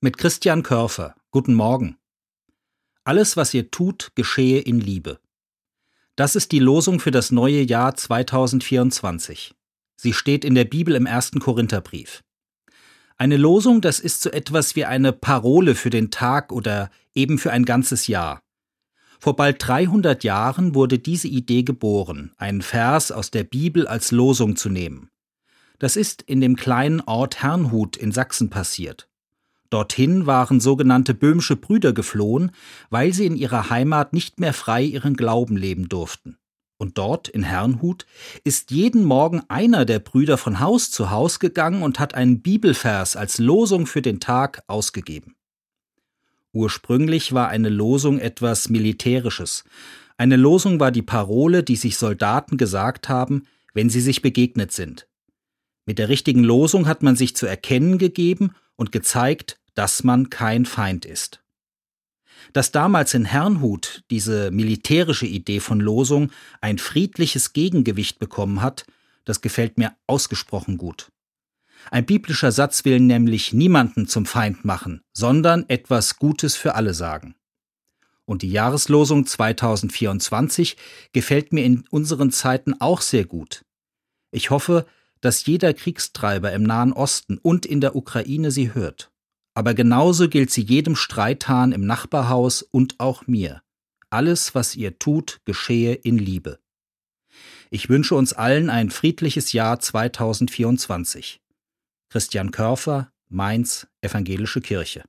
Mit Christian Körfer. Guten Morgen. Alles, was ihr tut, geschehe in Liebe. Das ist die Losung für das neue Jahr 2024. Sie steht in der Bibel im ersten Korintherbrief. Eine Losung, das ist so etwas wie eine Parole für den Tag oder eben für ein ganzes Jahr. Vor bald 300 Jahren wurde diese Idee geboren, einen Vers aus der Bibel als Losung zu nehmen. Das ist in dem kleinen Ort Herrnhut in Sachsen passiert. Dorthin waren sogenannte böhmische Brüder geflohen, weil sie in ihrer Heimat nicht mehr frei ihren Glauben leben durften. Und dort, in Herrnhut, ist jeden Morgen einer der Brüder von Haus zu Haus gegangen und hat einen Bibelvers als Losung für den Tag ausgegeben. Ursprünglich war eine Losung etwas Militärisches. Eine Losung war die Parole, die sich Soldaten gesagt haben, wenn sie sich begegnet sind. Mit der richtigen Losung hat man sich zu erkennen gegeben und gezeigt, dass man kein Feind ist. Dass damals in Herrnhut diese militärische Idee von Losung ein friedliches Gegengewicht bekommen hat, das gefällt mir ausgesprochen gut. Ein biblischer Satz will nämlich niemanden zum Feind machen, sondern etwas Gutes für alle sagen. Und die Jahreslosung 2024 gefällt mir in unseren Zeiten auch sehr gut. Ich hoffe, dass jeder Kriegstreiber im Nahen Osten und in der Ukraine sie hört. Aber genauso gilt sie jedem Streithahn im Nachbarhaus und auch mir. Alles, was ihr tut, geschehe in Liebe. Ich wünsche uns allen ein friedliches Jahr 2024. Christian Körfer, Mainz, Evangelische Kirche.